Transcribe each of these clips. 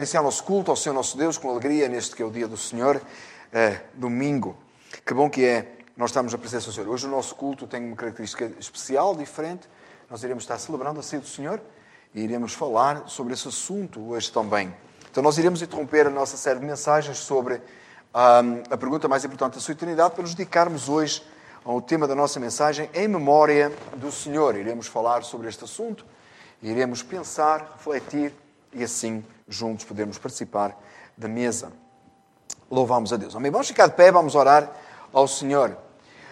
Iniciar nosso culto ao Senhor nosso Deus com alegria neste que é o dia do Senhor, é, domingo. Que bom que é nós estamos na presença do Senhor. Hoje o nosso culto tem uma característica especial, diferente. Nós iremos estar celebrando a ceia do Senhor e iremos falar sobre esse assunto hoje também. Então nós iremos interromper a nossa série de mensagens sobre um, a pergunta mais importante da sua eternidade para nos dedicarmos hoje ao tema da nossa mensagem em memória do Senhor. Iremos falar sobre este assunto, iremos pensar, refletir e assim juntos podemos participar da mesa. Louvamos a Deus. Amém. Vamos ficar de pé, vamos orar ao Senhor.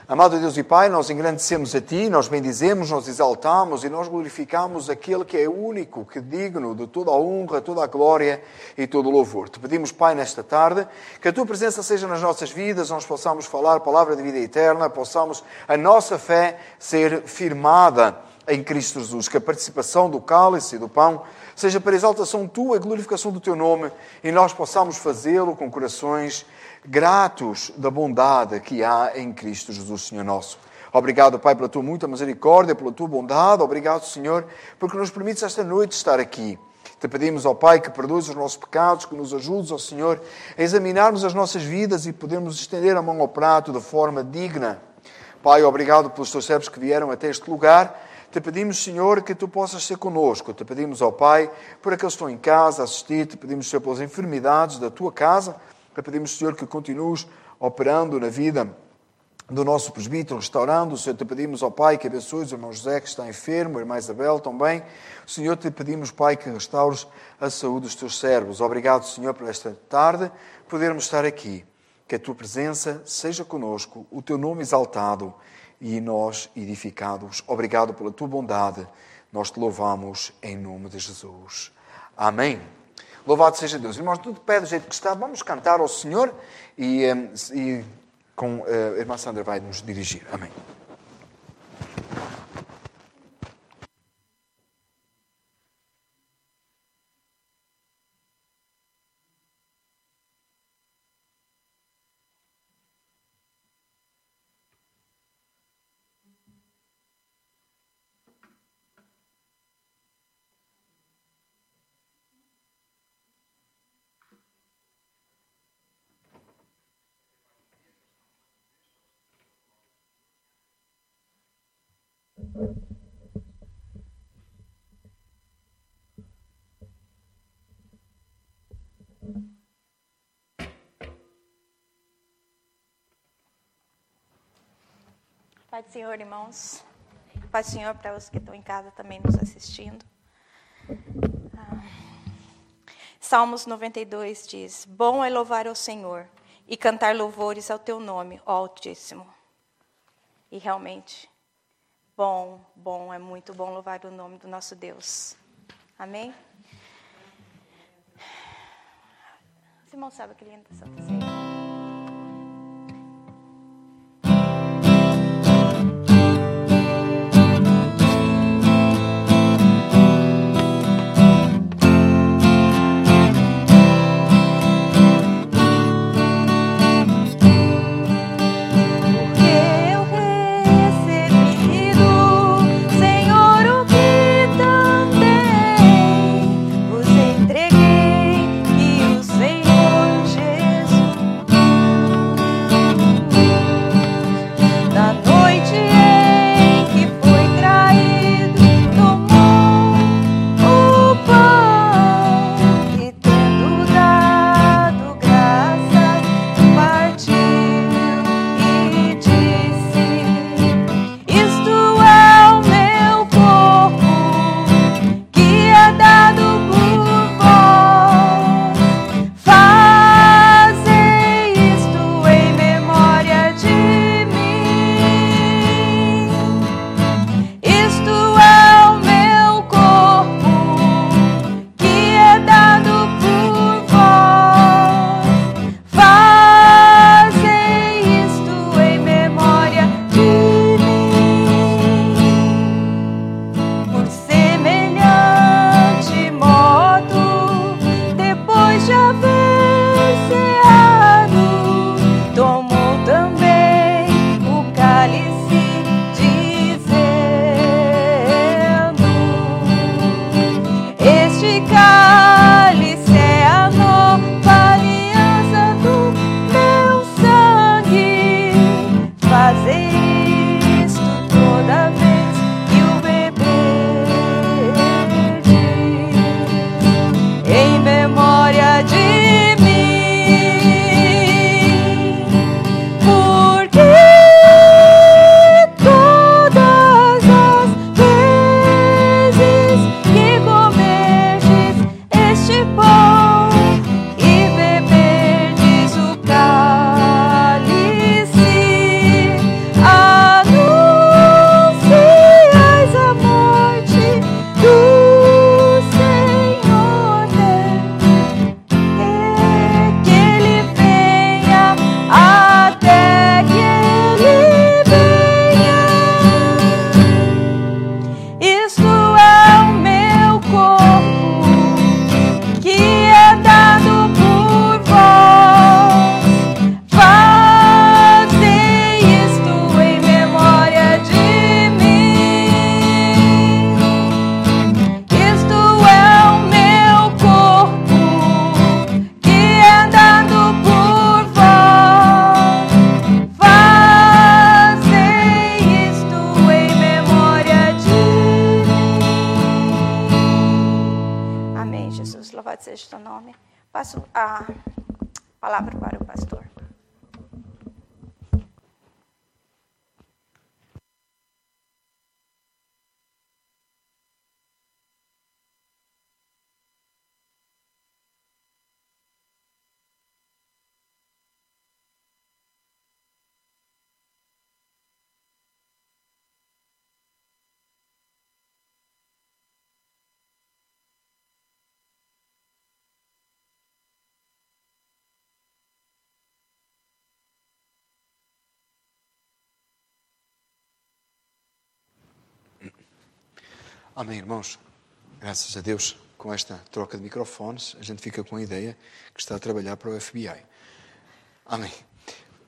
Amado Deus e Pai, nós engrandecemos a Ti, nós bendizemos, nós exaltamos e nós glorificamos aquele que é único, que é digno de toda a honra, toda a glória e todo o louvor. Te pedimos, Pai, nesta tarde, que a Tua presença seja nas nossas vidas, nós possamos falar palavra de vida eterna, possamos a nossa fé ser firmada em Cristo Jesus, que a participação do cálice e do pão seja para exaltação tua e glorificação do teu nome, e nós possamos fazê-lo com corações gratos da bondade que há em Cristo Jesus, Senhor nosso. Obrigado, Pai, pela tua muita misericórdia, pela tua bondade. Obrigado, Senhor, porque nos permites esta noite estar aqui. Te pedimos, ó Pai, que perdoes os nossos pecados, que nos ajudes, ó Senhor, a examinarmos as nossas vidas e podermos estender a mão ao prato de forma digna. Pai, obrigado pelos teus servos que vieram até este lugar. Te pedimos, Senhor, que tu possas ser conosco. Te pedimos, ó Pai, por aqueles que estão em casa a assistir. Te pedimos, Senhor, pelas enfermidades da tua casa. Te pedimos, Senhor, que continues operando na vida do nosso presbítero, restaurando. Senhor, te pedimos, ó Pai, que abençoes o irmão José, que está enfermo, a irmã Isabel também. Senhor, te pedimos, Pai, que restaures a saúde dos teus servos. Obrigado, Senhor, por esta tarde podermos estar aqui. Que a tua presença seja conosco, o teu nome exaltado e nós edificados. Obrigado pela tua bondade. Nós te louvamos em nome de Jesus. Amém. Louvado seja Deus. Irmãos, tudo pé do jeito que está, vamos cantar ao Senhor e, e com a irmã Sandra vai nos dirigir. Amém. Pai do Senhor, irmãos. Pai do Senhor para os que estão em casa também nos assistindo. Ah. Salmos 92 diz: Bom é louvar ao Senhor e cantar louvores ao teu nome, ó Altíssimo. E realmente, bom, bom, é muito bom louvar o nome do nosso Deus. Amém? Os irmãos sabem que linda Santa Ceia. Amém, irmãos. Graças a Deus, com esta troca de microfones, a gente fica com a ideia que está a trabalhar para o FBI. Amém.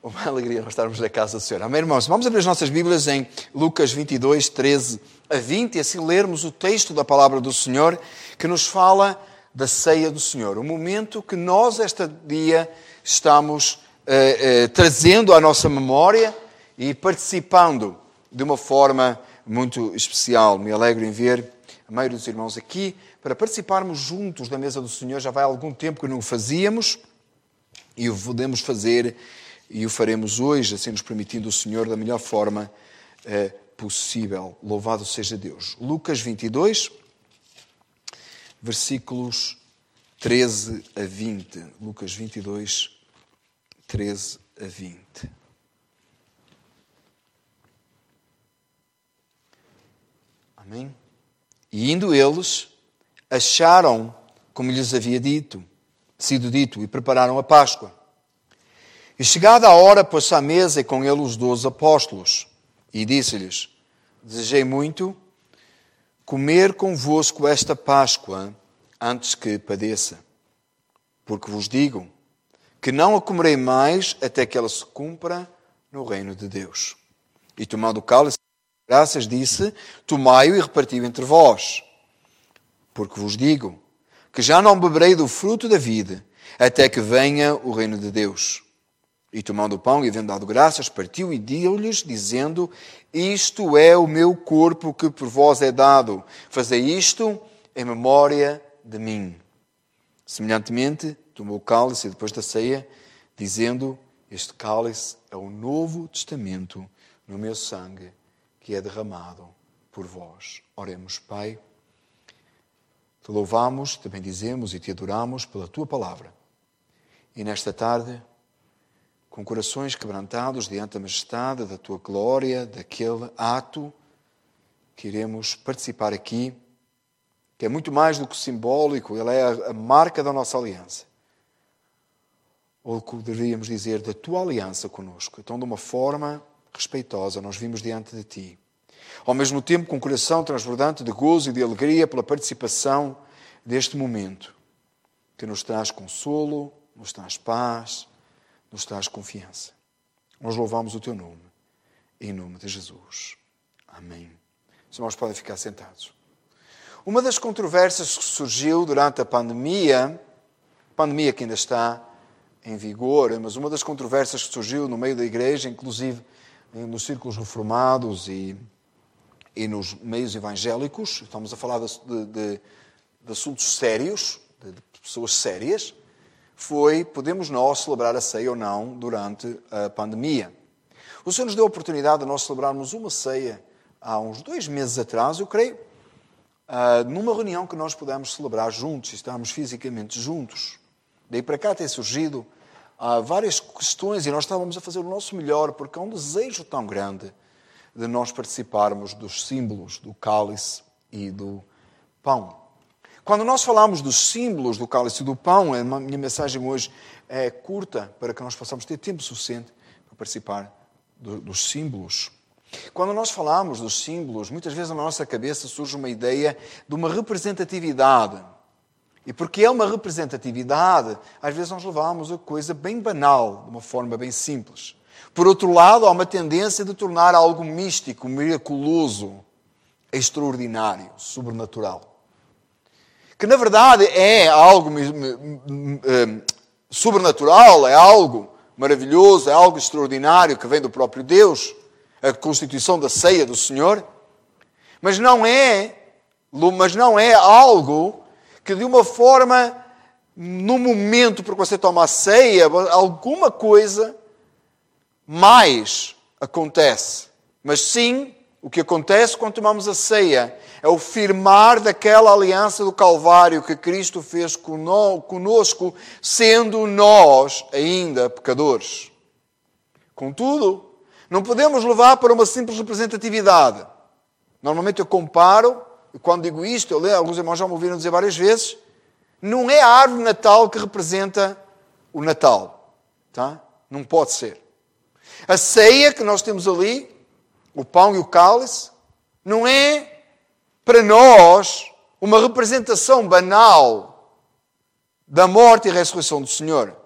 Uma alegria nós estarmos na casa do Senhor. Amém, irmãos? Vamos abrir as nossas Bíblias em Lucas 22, 13 a 20 e assim lermos o texto da palavra do Senhor que nos fala da ceia do Senhor. O momento que nós, este dia, estamos eh, eh, trazendo à nossa memória e participando de uma forma muito especial. Me alegro em ver a maioria dos irmãos aqui para participarmos juntos da mesa do Senhor. Já vai algum tempo que não o fazíamos e o podemos fazer e o faremos hoje, assim nos permitindo o Senhor da melhor forma eh, possível. Louvado seja Deus. Lucas 22, versículos 13 a 20. Lucas 22, 13 a 20. Amém? E indo eles, acharam como lhes havia dito, sido dito, e prepararam a Páscoa. E chegada a hora, pôs-se à mesa e com ele os doze apóstolos, e disse-lhes: Desejei muito comer convosco esta Páscoa antes que padeça. Porque vos digo que não a comerei mais até que ela se cumpra no reino de Deus. E tomando o cálice, graças, disse: Tomai-o e repartiu entre vós. Porque vos digo que já não beberei do fruto da vida, até que venha o reino de Deus. E tomando o pão e havendo dado graças, partiu e deu-lhes, dizendo: Isto é o meu corpo que por vós é dado. Fazei isto em memória de mim. Semelhantemente, tomou o cálice depois da ceia, dizendo: Este cálice é o novo testamento no meu sangue que é derramado por vós. Oremos, Pai. Te louvamos, te bendizemos e te adoramos pela tua palavra. E nesta tarde, com corações quebrantados diante da majestade da tua glória, daquele ato que iremos participar aqui, que é muito mais do que simbólico, ele é a marca da nossa aliança. Ou deveríamos dizer, da tua aliança conosco. Então, de uma forma respeitosa, nós vimos diante de Ti. Ao mesmo tempo, com o coração transbordante de gozo e de alegria pela participação deste momento, que nos traz consolo, nos traz paz, nos traz confiança. Nós louvamos o Teu nome, em nome de Jesus. Amém. Os irmãos podem ficar sentados. Uma das controvérsias que surgiu durante a pandemia, pandemia que ainda está em vigor, mas uma das controvérsias que surgiu no meio da igreja, inclusive nos círculos reformados e, e nos meios evangélicos, estamos a falar de, de, de assuntos sérios, de, de pessoas sérias, foi podemos nós celebrar a ceia ou não durante a pandemia. O Senhor nos deu a oportunidade de nós celebrarmos uma ceia há uns dois meses atrás, eu creio, ah, numa reunião que nós pudemos celebrar juntos, estarmos fisicamente juntos. Daí para cá tem surgido há várias questões e nós estávamos a fazer o nosso melhor, porque há um desejo tão grande de nós participarmos dos símbolos do cálice e do pão. Quando nós falamos dos símbolos do cálice e do pão, a minha mensagem hoje é curta para que nós possamos ter tempo suficiente para participar do, dos símbolos. Quando nós falamos dos símbolos, muitas vezes na nossa cabeça surge uma ideia de uma representatividade e porque é uma representatividade, às vezes nós levamos a coisa bem banal, de uma forma bem simples. Por outro lado, há uma tendência de tornar algo místico, miraculoso, extraordinário, sobrenatural. Que na verdade é algo eh, sobrenatural, é algo maravilhoso, é algo extraordinário que vem do próprio Deus, a constituição da ceia do Senhor, mas não é, mas não é algo que de uma forma no momento porque você toma a ceia, alguma coisa mais acontece. Mas sim, o que acontece quando tomamos a ceia é o firmar daquela aliança do Calvário que Cristo fez conosco, sendo nós ainda pecadores. Contudo, não podemos levar para uma simples representatividade. Normalmente eu comparo, quando digo isto, eu leio, alguns irmãos já me ouviram dizer várias vezes, não é a árvore natal que representa o Natal. Tá? Não pode ser. A ceia que nós temos ali, o pão e o cálice, não é para nós uma representação banal da morte e ressurreição do Senhor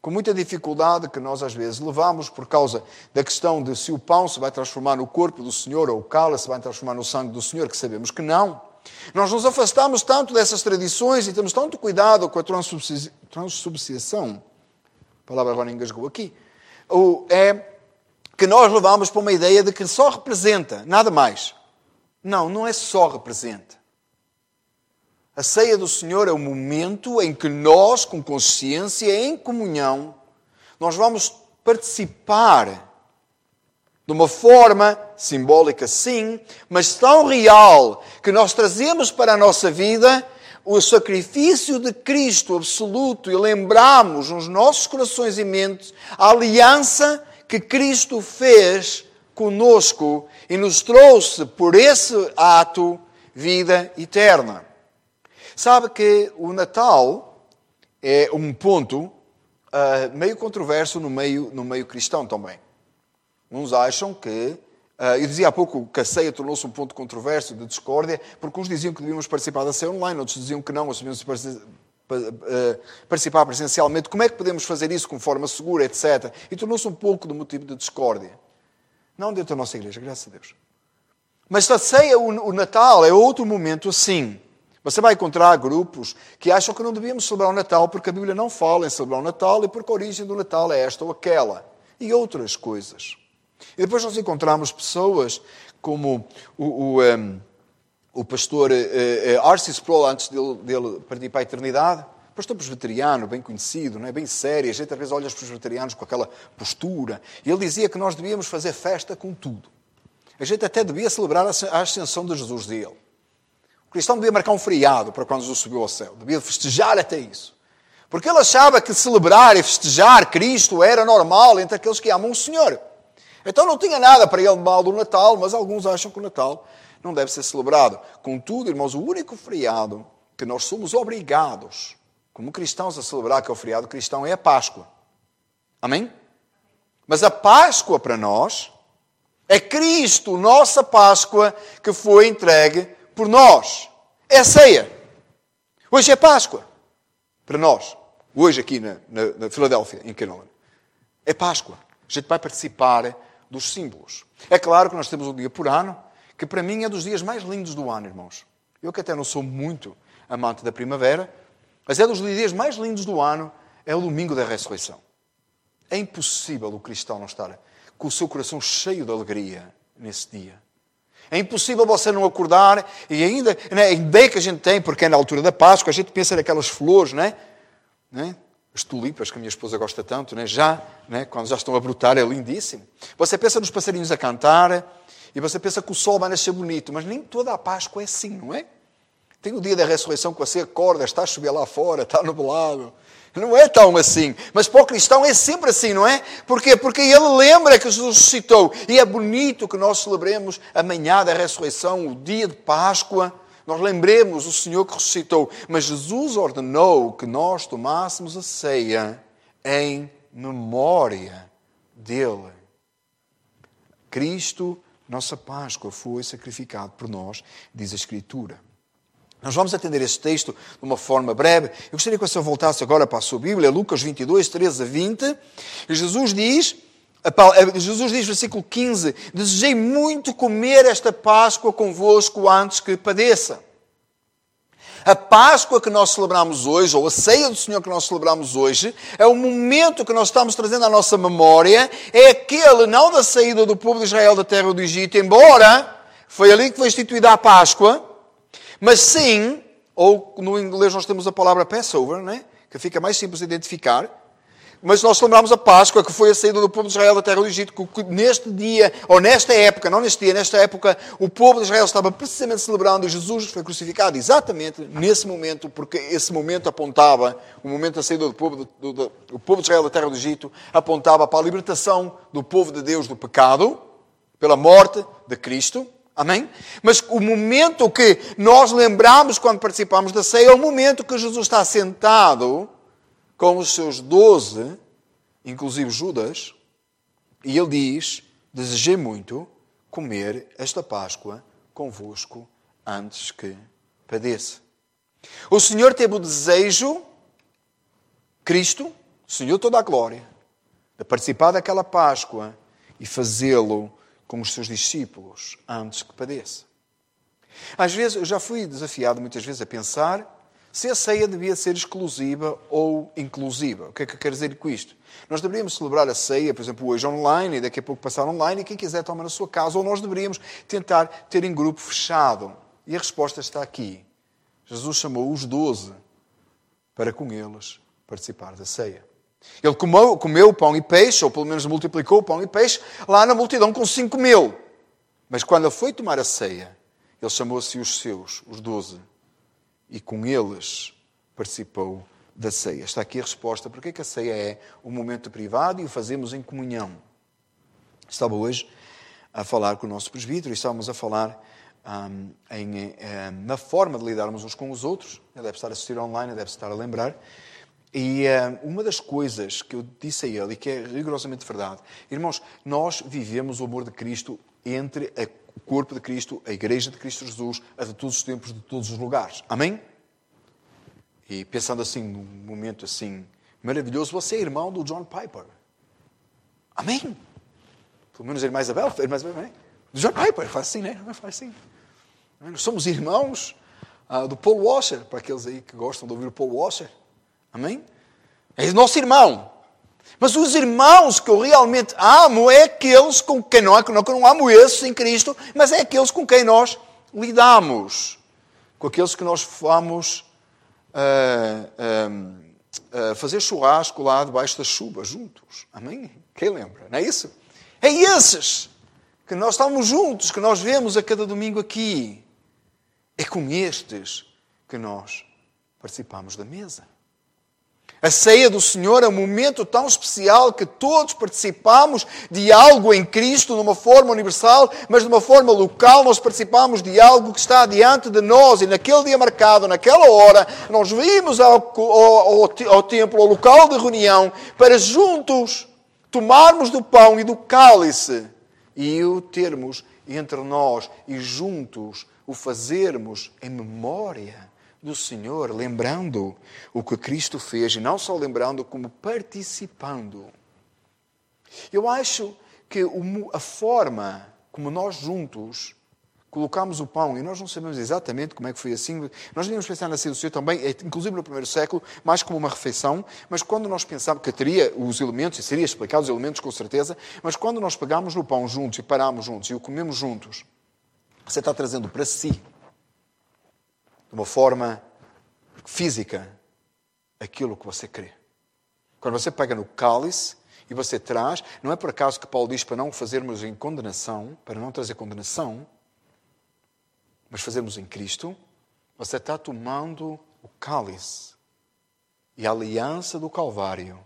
com muita dificuldade que nós às vezes levamos por causa da questão de se o pão se vai transformar no corpo do Senhor ou o cálice se vai transformar no sangue do Senhor, que sabemos que não. Nós nos afastamos tanto dessas tradições e temos tanto cuidado com a transubstanciação, a palavra agora engasgou aqui, é que nós levamos para uma ideia de que só representa, nada mais. Não, não é só representa. A ceia do Senhor é o momento em que nós, com consciência, em comunhão, nós vamos participar de uma forma simbólica, sim, mas tão real que nós trazemos para a nossa vida o sacrifício de Cristo absoluto e lembramos nos nossos corações e mentes a aliança que Cristo fez conosco e nos trouxe por esse ato vida eterna. Sabe que o Natal é um ponto uh, meio controverso no meio, no meio cristão também. Uns acham que. Uh, eu dizia há pouco que a ceia tornou-se um ponto controverso de discórdia, porque uns diziam que devíamos participar da ceia online, outros diziam que não, nós devíamos ah, participar presencialmente. Como é que podemos fazer isso com forma segura, etc. E tornou-se um pouco de motivo de discórdia. Não dentro da nossa igreja, graças a Deus. Mas a ceia, o Natal, é outro momento assim. Você vai encontrar grupos que acham que não devíamos celebrar o Natal porque a Bíblia não fala em celebrar o Natal e porque a origem do Natal é esta ou aquela. E outras coisas. E depois nós encontramos pessoas como o, o, um, o pastor uh, uh, Arcis Sproul, antes dele, dele partir para a eternidade, pastor presbiteriano, bem conhecido, não é? bem sério. A gente às vezes olha os presbiterianos com aquela postura. E ele dizia que nós devíamos fazer festa com tudo. A gente até devia celebrar a ascensão de Jesus dele. O cristão devia marcar um feriado para quando Jesus subiu ao céu. Devia festejar até isso. Porque ele achava que celebrar e festejar Cristo era normal entre aqueles que amam o Senhor. Então não tinha nada para ele mal do Natal, mas alguns acham que o Natal não deve ser celebrado. Contudo, irmãos, o único feriado que nós somos obrigados, como cristãos, a celebrar, que é o feriado cristão, é a Páscoa. Amém? Mas a Páscoa para nós é Cristo, nossa Páscoa, que foi entregue por nós. É a ceia. Hoje é Páscoa. Para nós. Hoje aqui na, na, na Filadélfia, em Canoan. É Páscoa. A gente vai participar dos símbolos. É claro que nós temos um dia por ano que para mim é dos dias mais lindos do ano, irmãos. Eu que até não sou muito amante da primavera, mas é dos dias mais lindos do ano, é o domingo da ressurreição. É impossível o cristão não estar com o seu coração cheio de alegria nesse dia. É impossível você não acordar e ainda né, ideia que a gente tem, porque é na altura da Páscoa, a gente pensa naquelas flores, né? né? As tulipas que a minha esposa gosta tanto, né? já, né? quando já estão a brotar, é lindíssimo. Você pensa nos passarinhos a cantar e você pensa que o sol vai nascer bonito, mas nem toda a Páscoa é assim, não é? Tem o dia da ressurreição que você acorda, está a chover lá fora, está nublado. Não é tão assim. Mas para o cristão é sempre assim, não é? Porquê? Porque ele lembra que Jesus ressuscitou. E é bonito que nós celebremos a manhã da ressurreição, o dia de Páscoa. Nós lembremos o Senhor que ressuscitou. Mas Jesus ordenou que nós tomássemos a ceia em memória dele. Cristo, nossa Páscoa, foi sacrificado por nós, diz a Escritura. Nós vamos atender este texto de uma forma breve. Eu gostaria que você voltasse agora para a sua Bíblia, Lucas 22, 13 a 20. E Jesus diz, Jesus diz, versículo 15: Desejei muito comer esta Páscoa convosco antes que padeça. A Páscoa que nós celebramos hoje, ou a ceia do Senhor que nós celebramos hoje, é o momento que nós estamos trazendo à nossa memória, é aquele não da saída do povo de Israel da terra do Egito, embora foi ali que foi instituída a Páscoa, mas sim ou no inglês nós temos a palavra Passover, né? que fica mais simples de identificar. Mas nós lembramos a Páscoa, que foi a saída do povo de Israel da terra do Egito, que neste dia, ou nesta época, não neste dia, nesta época, o povo de Israel estava precisamente celebrando Jesus foi crucificado exatamente nesse momento, porque esse momento apontava, o momento da saída do povo, do, do, do povo de Israel da terra do Egito, apontava para a libertação do povo de Deus do pecado, pela morte de Cristo. Amém? Mas o momento que nós lembramos quando participamos da ceia é o momento que Jesus está sentado com os seus doze, inclusive Judas, e ele diz: Desejei muito comer esta Páscoa convosco antes que padeça. O Senhor teve o desejo, Cristo, Senhor toda a glória, de participar daquela Páscoa e fazê-lo com os seus discípulos antes que padeça. Às vezes, eu já fui desafiado muitas vezes a pensar se a ceia devia ser exclusiva ou inclusiva. O que é que eu quero dizer com isto? Nós deveríamos celebrar a ceia, por exemplo, hoje online e daqui a pouco passar online e quem quiser toma na sua casa, ou nós deveríamos tentar ter em grupo fechado. E a resposta está aqui. Jesus chamou os doze para com eles participar da ceia. Ele comeu, comeu pão e peixe, ou pelo menos multiplicou pão e peixe, lá na multidão com cinco mil. Mas quando ele foi tomar a ceia, ele chamou-se os seus, os doze, e com eles participou da ceia. Está aqui a resposta. Porque é que a ceia é um momento privado e o fazemos em comunhão? Estava hoje a falar com o nosso presbítero e estávamos a falar um, em, um, na forma de lidarmos uns com os outros. Ele deve estar a assistir online, deve estar a lembrar. E um, uma das coisas que eu disse a ele, e que é rigorosamente verdade, irmãos, nós vivemos o amor de Cristo entre a o corpo de Cristo, a igreja de Cristo Jesus, a de todos os tempos, de todos os lugares. Amém? E pensando assim, num momento assim maravilhoso, você é irmão do John Piper. Amém? Pelo menos a irmã Isabel, a irmã Isabel, né? Do John Piper, faz assim, né? Faz assim. Nós somos irmãos uh, do Paul Washer, para aqueles aí que gostam de ouvir o Paul Washer. Amém? É nosso irmão. Mas os irmãos que eu realmente amo é aqueles com quem não, não que não amo esses em Cristo, mas é aqueles com quem nós lidamos. Com aqueles que nós vamos uh, uh, uh, fazer churrasco lá debaixo da chuva, juntos. Amém? Quem lembra? Não é isso? É esses que nós estamos juntos, que nós vemos a cada domingo aqui. É com estes que nós participamos da mesa. A ceia do Senhor é um momento tão especial que todos participamos de algo em Cristo, de uma forma universal, mas de uma forma local, nós participamos de algo que está diante de nós. E naquele dia marcado, naquela hora, nós vimos ao, ao, ao, ao templo, ao local de reunião, para juntos tomarmos do pão e do cálice e o termos entre nós e juntos o fazermos em memória do Senhor, lembrando o que Cristo fez, e não só lembrando, como participando. Eu acho que a forma como nós juntos colocamos o pão, e nós não sabemos exatamente como é que foi assim, nós devíamos pensar na ceia do Senhor também, é, inclusive no primeiro século, mais como uma refeição, mas quando nós pensávamos que teria os elementos, e seria explicado os elementos com certeza, mas quando nós pegamos no pão juntos e paramos juntos e o comemos juntos, você está trazendo para si de uma forma física aquilo que você crê. Quando você pega no cálice e você traz, não é por acaso que Paulo diz para não fazermos em condenação, para não trazer condenação, mas fazermos em Cristo, você está tomando o cálice. E a aliança do Calvário,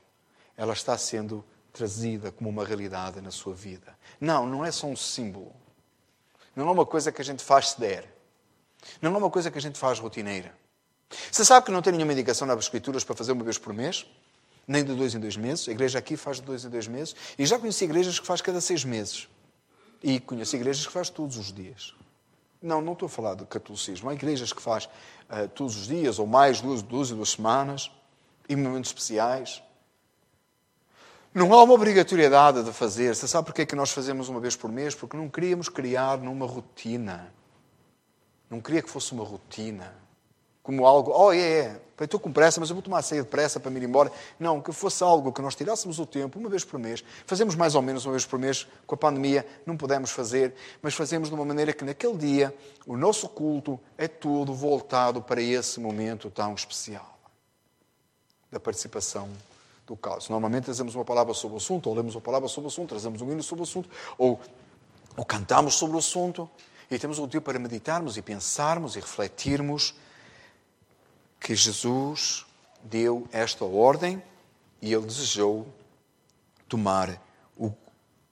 ela está sendo trazida como uma realidade na sua vida. Não, não é só um símbolo. Não é uma coisa que a gente faz se der. Não é uma coisa que a gente faz rotineira. Você sabe que não tem nenhuma indicação nas Escrituras para fazer uma vez por mês? Nem de dois em dois meses. A igreja aqui faz de dois em dois meses. E já conheci igrejas que faz cada seis meses. E conheci igrejas que faz todos os dias. Não, não estou a falar de catolicismo. Há igrejas que faz uh, todos os dias, ou mais, duas, duas duas semanas, em momentos especiais. Não há uma obrigatoriedade de fazer. Você sabe porquê é que nós fazemos uma vez por mês? Porque não queríamos criar numa rotina. Não queria que fosse uma rotina. como algo, oh, é, é, estou com pressa, mas eu vou tomar a ceia depressa para me ir embora. Não, que fosse algo que nós tirássemos o tempo, uma vez por mês. Fazemos mais ou menos uma vez por mês, com a pandemia não podemos fazer, mas fazemos de uma maneira que naquele dia o nosso culto é todo voltado para esse momento tão especial da participação do caos. Normalmente trazemos uma palavra sobre o assunto, ou lemos uma palavra sobre o assunto, trazemos um hino sobre o assunto, ou, ou cantamos sobre o assunto, e temos o tempo para meditarmos e pensarmos e refletirmos que Jesus deu esta ordem e ele desejou tomar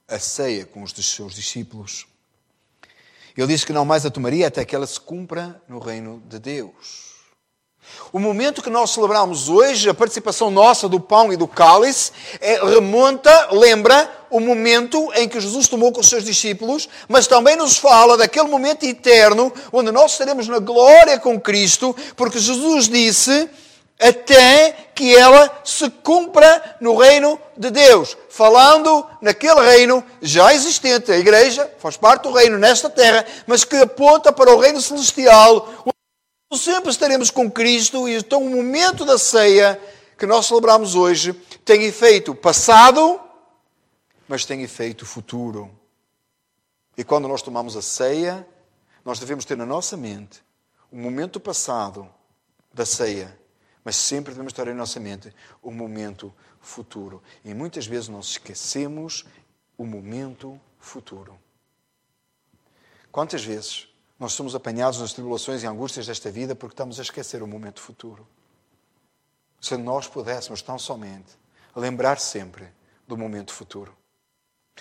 a ceia com os seus discípulos. Ele disse que não mais a tomaria até que ela se cumpra no reino de Deus. O momento que nós celebramos hoje, a participação nossa do pão e do cálice, é, remonta, lembra o momento em que Jesus tomou com os seus discípulos, mas também nos fala daquele momento eterno onde nós estaremos na glória com Cristo, porque Jesus disse até que ela se cumpra no reino de Deus. Falando naquele reino já existente, a igreja faz parte do reino nesta terra, mas que aponta para o reino celestial, sempre estaremos com Cristo, e então o momento da ceia que nós celebramos hoje tem efeito passado, mas tem efeito futuro. E quando nós tomamos a ceia, nós devemos ter na nossa mente o momento passado da ceia, mas sempre devemos ter em nossa mente o momento futuro. E muitas vezes nós esquecemos o momento futuro. Quantas vezes nós somos apanhados nas tribulações e angústias desta vida porque estamos a esquecer o momento futuro? Se nós pudéssemos tão somente lembrar sempre do momento futuro.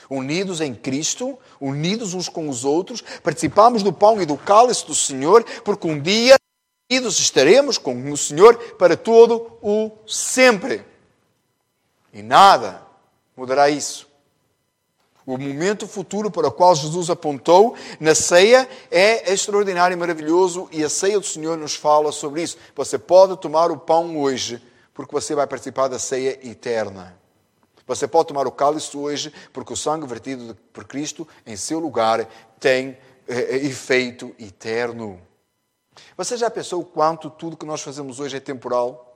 Unidos em Cristo, unidos uns com os outros, participamos do pão e do cálice do Senhor, porque um dia unidos estaremos com o Senhor para todo o sempre. E nada mudará isso. O momento futuro para o qual Jesus apontou na ceia é extraordinário e maravilhoso, e a ceia do Senhor nos fala sobre isso. Você pode tomar o pão hoje, porque você vai participar da ceia eterna. Você pode tomar o cálice hoje, porque o sangue vertido por Cristo em seu lugar tem eh, efeito eterno. Você já pensou o quanto tudo que nós fazemos hoje é temporal?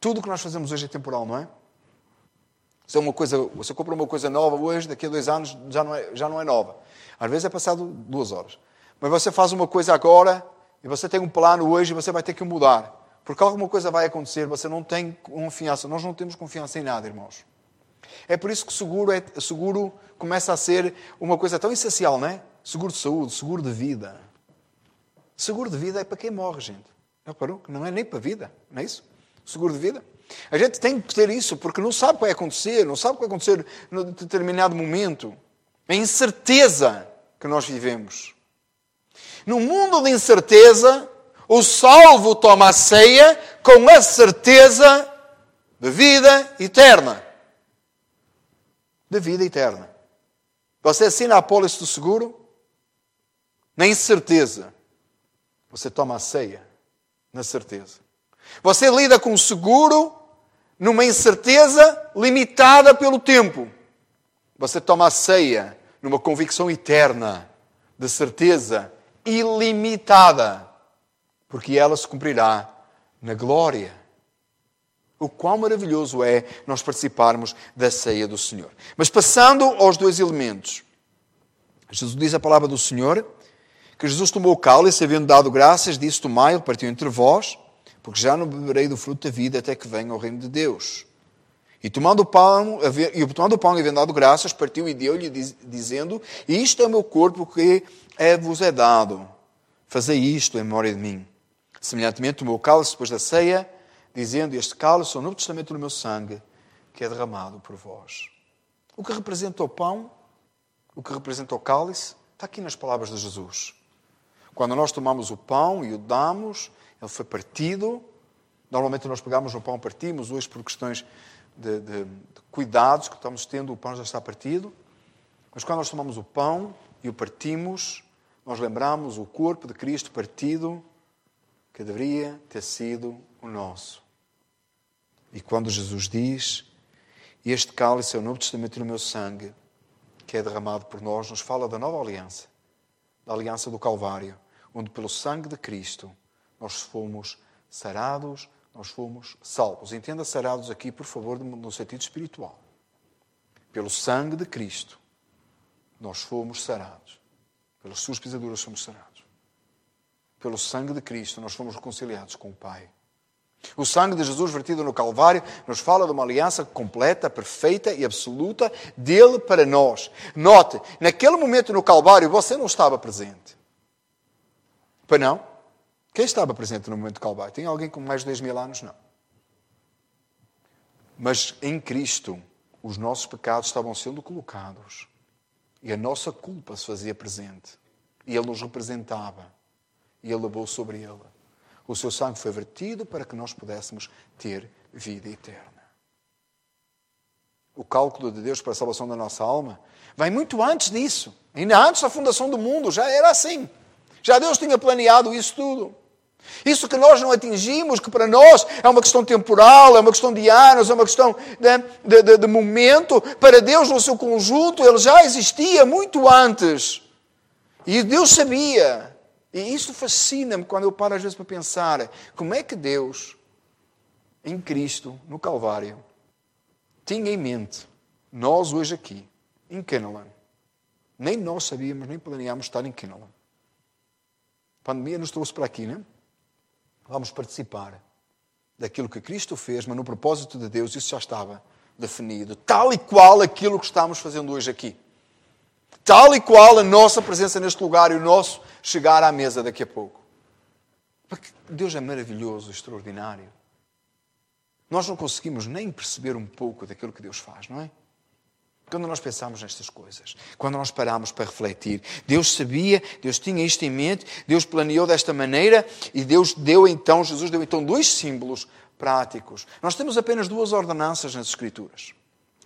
Tudo que nós fazemos hoje é temporal, não é? Se é uma coisa, você compra uma coisa nova hoje, daqui a dois anos já não é, já não é nova. Às vezes é passado duas horas. Mas você faz uma coisa agora e você tem um plano hoje e você vai ter que mudar. Porque alguma coisa vai acontecer, você não tem confiança. Nós não temos confiança em nada, irmãos. É por isso que seguro, é, seguro começa a ser uma coisa tão essencial, não é? Seguro de saúde, seguro de vida. Seguro de vida é para quem morre, gente. Já parou? Não é nem para a vida, não é isso? Seguro de vida. A gente tem que ter isso porque não sabe o que vai acontecer, não sabe o que vai acontecer num determinado momento. É incerteza que nós vivemos. Num mundo de incerteza, o salvo toma a ceia com a certeza de vida eterna da vida eterna. Você assina a apólice do seguro? Na incerteza. Você toma a ceia na certeza. Você lida com o seguro numa incerteza limitada pelo tempo. Você toma a ceia numa convicção eterna, de certeza ilimitada, porque ela se cumprirá na glória o quão maravilhoso é nós participarmos da ceia do Senhor. Mas passando aos dois elementos. Jesus diz a palavra do Senhor que Jesus tomou o cálice, havendo dado graças, disse: Tomai, partiu entre vós, porque já não beberei do fruto da vida até que venha o reino de Deus. E tomando o pão, e tomando o pão e havendo dado graças, partiu e deu-lhe, dizendo: Isto é o meu corpo que é, vos é dado. Fazei isto em memória de mim. Semelhantemente, tomou o cálice depois da ceia dizendo: Este cálice é o novo testamento do meu sangue, que é derramado por vós. O que representa o pão, o que representa o cálice, está aqui nas palavras de Jesus. Quando nós tomamos o pão e o damos, ele foi partido. Normalmente nós pegamos o pão, partimos, hoje por questões de, de, de cuidados que estamos tendo, o pão já está partido. Mas quando nós tomamos o pão e o partimos, nós lembramos o corpo de Cristo partido, que deveria ter sido o nosso. E quando Jesus diz: Este cálice é o Novo Testamento no meu sangue, que é derramado por nós, nos fala da nova aliança, da aliança do Calvário, onde pelo sangue de Cristo nós fomos sarados, nós fomos salvos. Entenda sarados aqui, por favor, no sentido espiritual. Pelo sangue de Cristo, nós fomos sarados. Pelas suas pisaduras somos sarados. Pelo sangue de Cristo, nós fomos reconciliados com o Pai. O sangue de Jesus vertido no Calvário nos fala de uma aliança completa, perfeita e absoluta dele para nós. Note, naquele momento no Calvário você não estava presente. Para não? Quem estava presente no momento do Calvário? Tem alguém com mais de 10 mil anos? Não. Mas em Cristo, os nossos pecados estavam sendo colocados e a nossa culpa se fazia presente. E Ele nos representava e Ele levou sobre Ele. O seu sangue foi vertido para que nós pudéssemos ter vida eterna. O cálculo de Deus para a salvação da nossa alma vai muito antes disso. Ainda antes da fundação do mundo, já era assim. Já Deus tinha planeado isso tudo. Isso que nós não atingimos, que para nós é uma questão temporal, é uma questão de anos, é uma questão de, de, de, momento, para Deus no seu conjunto, ele já existia muito antes. E Deus sabia. E isso fascina-me quando eu paro às vezes para pensar como é que Deus, em Cristo, no Calvário, tinha em mente nós hoje aqui, em Kenalan. Nem nós sabíamos, nem planeámos estar em Kenalan. A pandemia nos trouxe para aqui, não é? Vamos participar daquilo que Cristo fez, mas no propósito de Deus isso já estava definido, tal e qual aquilo que estamos fazendo hoje aqui. Tal e qual a nossa presença neste lugar e o nosso chegar à mesa daqui a pouco. Porque Deus é maravilhoso, extraordinário. Nós não conseguimos nem perceber um pouco daquilo que Deus faz, não é? Quando nós pensamos nestas coisas, quando nós paramos para refletir, Deus sabia, Deus tinha isto em mente, Deus planeou desta maneira e Deus deu então, Jesus deu então dois símbolos práticos. Nós temos apenas duas ordenanças nas Escrituras.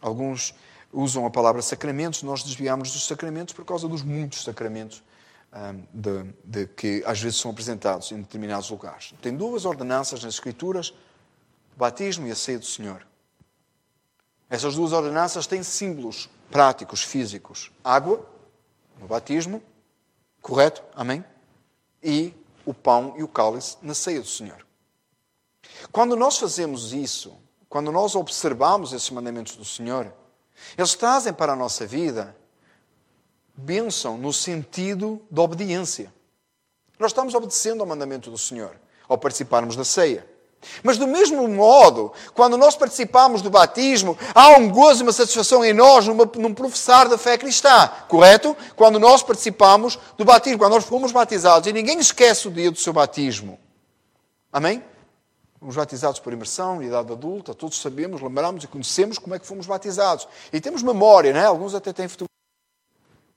Alguns usam a palavra sacramentos, nós desviamos dos sacramentos por causa dos muitos sacramentos um, de, de, que às vezes são apresentados em determinados lugares. Tem duas ordenanças nas Escrituras: o batismo e a ceia do Senhor. Essas duas ordenanças têm símbolos práticos, físicos: água, no batismo, correto? Amém? E o pão e o cálice na ceia do Senhor. Quando nós fazemos isso, quando nós observamos esses mandamentos do Senhor, eles trazem para a nossa vida bênção no sentido da obediência. Nós estamos obedecendo ao mandamento do Senhor ao participarmos da ceia. Mas do mesmo modo, quando nós participamos do batismo, há um gozo e uma satisfação em nós numa, num professar da fé cristã, correto? Quando nós participamos do batismo, quando nós fomos batizados, e ninguém esquece o dia do seu batismo. Amém? Fomos batizados por imersão, idade adulta, todos sabemos, lembramos e conhecemos como é que fomos batizados. E temos memória, não é? Alguns até têm fotografia.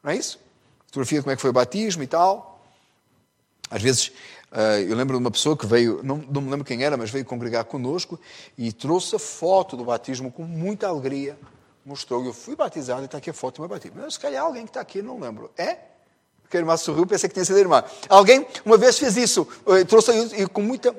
Não é isso? Fotografia de como é que foi o batismo e tal. Às vezes, eu lembro de uma pessoa que veio, não, não me lembro quem era, mas veio congregar conosco e trouxe a foto do batismo com muita alegria. Mostrou, eu fui batizado e está aqui a foto do meu batismo. Mas se calhar alguém que está aqui, não lembro. É? Porque a irmã sorriu, pensei que tinha sido a irmã. Alguém uma vez fez isso, eh, trouxe e com muita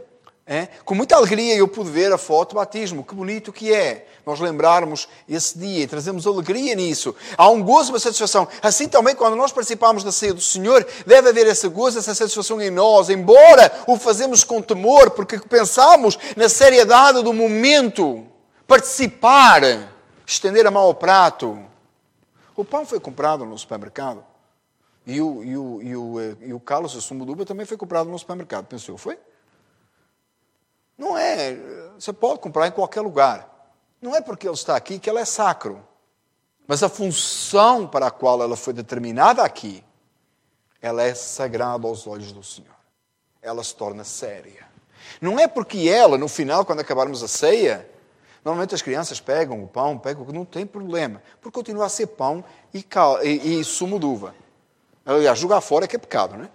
é? Com muita alegria eu pude ver a foto do batismo, que bonito que é. Nós lembrarmos esse dia e trazemos alegria nisso. Há um gozo, uma satisfação. Assim também, quando nós participamos da ceia do Senhor, deve haver esse gozo, essa satisfação em nós, embora o fazemos com temor, porque pensamos na seriedade do momento. Participar, estender a mão ao prato. O pão foi comprado no supermercado. E o, e o, e o, eh, e o calos, o sumo de uva, também foi comprado no supermercado. Pensou, foi? Não é. Você pode comprar em qualquer lugar. Não é porque ele está aqui que ela é sacro. Mas a função para a qual ela foi determinada aqui, ela é sagrada aos olhos do Senhor. Ela se torna séria. Não é porque ela, no final, quando acabarmos a ceia, normalmente as crianças pegam o pão, pegam, não tem problema, porque continua a ser pão e, cal, e, e sumo de uva. Aliás, jogar fora é que é pecado, não é?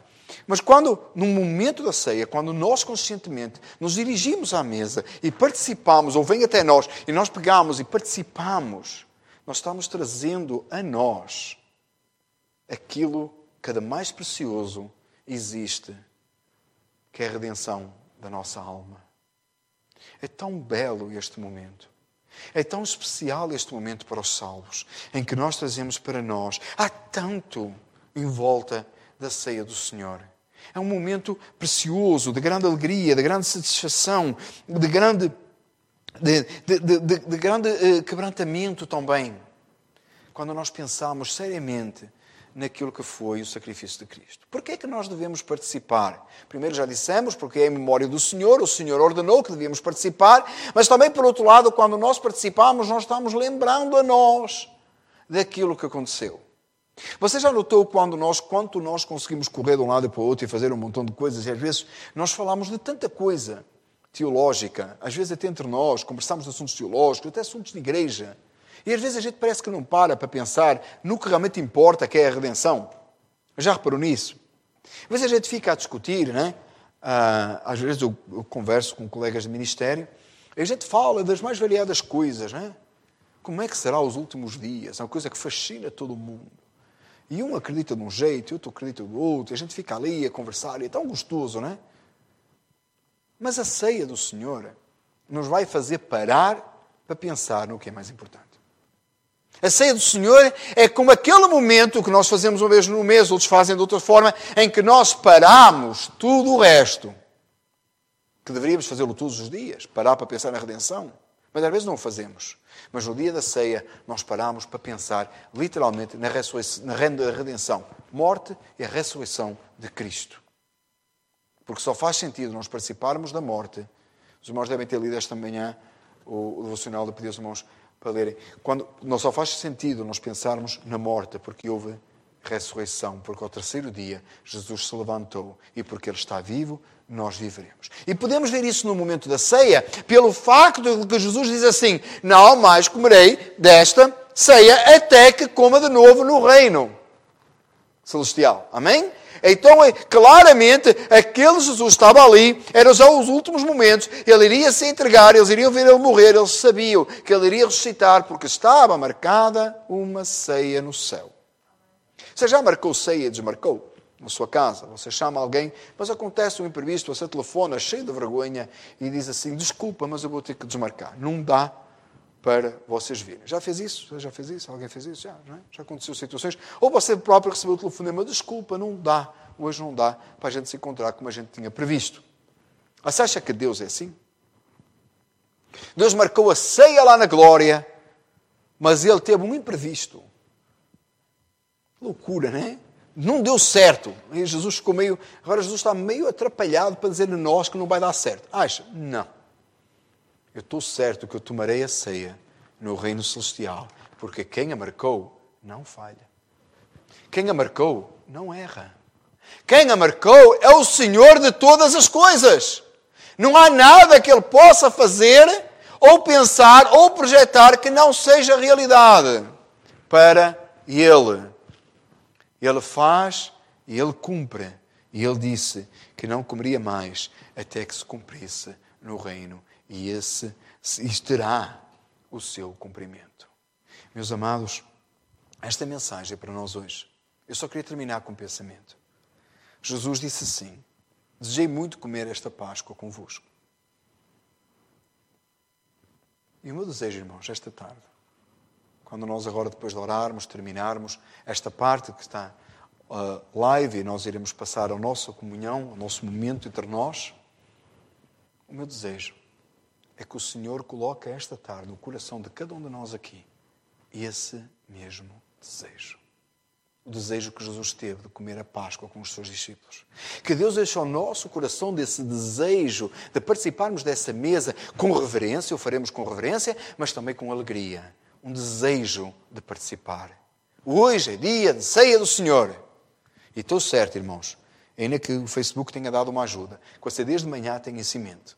Mas quando, no momento da ceia, quando nós conscientemente nos dirigimos à mesa e participamos, ou vem até nós, e nós pegamos e participamos, nós estamos trazendo a nós aquilo que mais precioso existe, que é a redenção da nossa alma. É tão belo este momento. É tão especial este momento para os salvos, em que nós trazemos para nós. Há tanto em volta da ceia do Senhor. É um momento precioso, de grande alegria, de grande satisfação, de grande, de, de, de, de grande uh, quebrantamento também. Quando nós pensamos seriamente naquilo que foi o sacrifício de Cristo. Por que é que nós devemos participar? Primeiro já dissemos, porque é em memória do Senhor, o Senhor ordenou que devíamos participar, mas também, por outro lado, quando nós participamos, nós estamos lembrando a nós daquilo que aconteceu. Você já notou quando nós, quanto nós conseguimos correr de um lado para o outro e fazer um montão de coisas, e às vezes nós falamos de tanta coisa teológica, às vezes até entre nós, conversamos de assuntos teológicos, até assuntos de igreja, e às vezes a gente parece que não para para pensar no que realmente importa, que é a redenção. Já reparou nisso? Às vezes a gente fica a discutir, né? Ah, às vezes eu, converso com colegas de ministério, e a gente fala das mais variadas coisas, né? Como é que será os últimos dias? É uma coisa que fascina todo mundo. E um acredita de um jeito, e outro acredita do outro, e a gente fica ali a conversar, e é tão gostoso, não é? Mas a ceia do Senhor nos vai fazer parar para pensar no que é mais importante. A ceia do Senhor é como aquele momento que nós fazemos uma vez no mês, outros fazem de outra forma, em que nós paramos tudo o resto. Que deveríamos fazê-lo todos os dias, parar para pensar na redenção. Mas às vezes não o fazemos. Mas no dia da ceia, nós paramos para pensar literalmente na, redenção, morte e a ressurreição de Cristo. Porque só faz sentido nós participarmos da morte. Os irmãos devem ter lido esta manhã o, o devocional de pedir aos irmãos para lerem. Quando não só faz sentido nós pensarmos na morte, porque houve ressurreição, porque ao terceiro dia Jesus se levantou e porque Ele está vivo, nós viveremos. E podemos ver isso no momento da ceia, pelo facto de que Jesus diz assim: Não mais comerei desta ceia até que coma de novo no reino celestial. Amém? Então, é, claramente, aquele Jesus estava ali, eram já os últimos momentos, ele iria se entregar, eles iriam ver ele morrer, eles sabiam que ele iria ressuscitar, porque estava marcada uma ceia no céu. Você já marcou ceia e desmarcou? Na sua casa, você chama alguém, mas acontece um imprevisto, você telefona cheio de vergonha e diz assim: Desculpa, mas eu vou ter que desmarcar. Não dá para vocês virem. Já fez isso? Já fez isso? Alguém fez isso? Já, é? Já aconteceu situações. Ou você próprio recebeu o telefonema: Desculpa, não dá. Hoje não dá para a gente se encontrar como a gente tinha previsto. Você acha que Deus é assim? Deus marcou a ceia lá na glória, mas ele teve um imprevisto. Loucura, não é? Não deu certo. E Jesus ficou meio. Agora Jesus está meio atrapalhado para dizer a nós que não vai dar certo. Acha? Não. Eu estou certo que eu tomarei a ceia no reino celestial, porque quem a marcou não falha. Quem a marcou não erra. Quem a marcou é o Senhor de todas as coisas. Não há nada que Ele possa fazer, ou pensar, ou projetar que não seja realidade para Ele. Ele faz e ele cumpre. E ele disse que não comeria mais até que se cumprisse no reino. E esse terá o seu cumprimento. Meus amados, esta mensagem é para nós hoje. Eu só queria terminar com um pensamento. Jesus disse assim: Desejei muito comer esta Páscoa convosco. E o meu desejo, irmãos, esta tarde, quando nós agora, depois de orarmos, terminarmos esta parte que está uh, live e nós iremos passar a nossa comunhão, o nosso momento entre nós, o meu desejo é que o Senhor coloque esta tarde no coração de cada um de nós aqui esse mesmo desejo. O desejo que Jesus teve de comer a Páscoa com os seus discípulos. Que Deus deixe ao nosso coração desse desejo de participarmos dessa mesa com reverência, o faremos com reverência, mas também com alegria um desejo de participar. Hoje é dia de ceia do Senhor. E estou certo, irmãos, ainda que o Facebook tenha dado uma ajuda, que você desde manhã tenha em mente.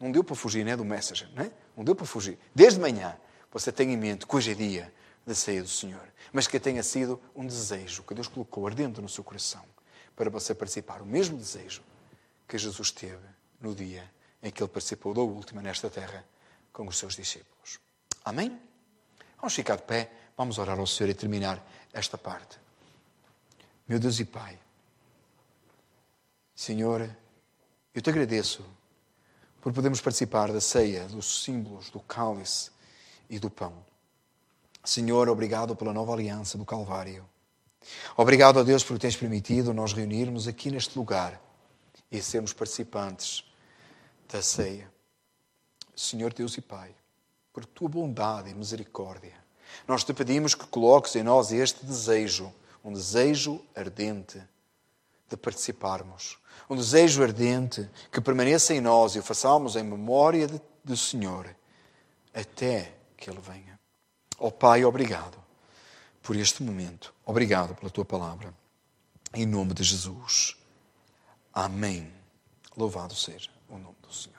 Não deu para fugir, né, do Messenger, não é? Não deu para fugir. Desde manhã você tenha em mente que hoje é dia da ceia do Senhor. Mas que tenha sido um desejo que Deus colocou ardente no seu coração para você participar. O mesmo desejo que Jesus teve no dia em que ele participou da última nesta terra com os seus discípulos. Amém? Vamos ficar de pé, vamos orar ao Senhor e terminar esta parte. Meu Deus e Pai, Senhor, eu te agradeço por podermos participar da ceia, dos símbolos, do cálice e do pão. Senhor, obrigado pela nova aliança do Calvário. Obrigado a Deus por teres permitido nós reunirmos aqui neste lugar e sermos participantes da ceia. Senhor Deus e Pai, por tua bondade e misericórdia, nós te pedimos que coloques em nós este desejo, um desejo ardente de participarmos, um desejo ardente que permaneça em nós e o façamos em memória de, do Senhor até que Ele venha. Ó oh, Pai, obrigado por este momento. Obrigado pela tua palavra. Em nome de Jesus. Amém. Louvado seja o nome do Senhor.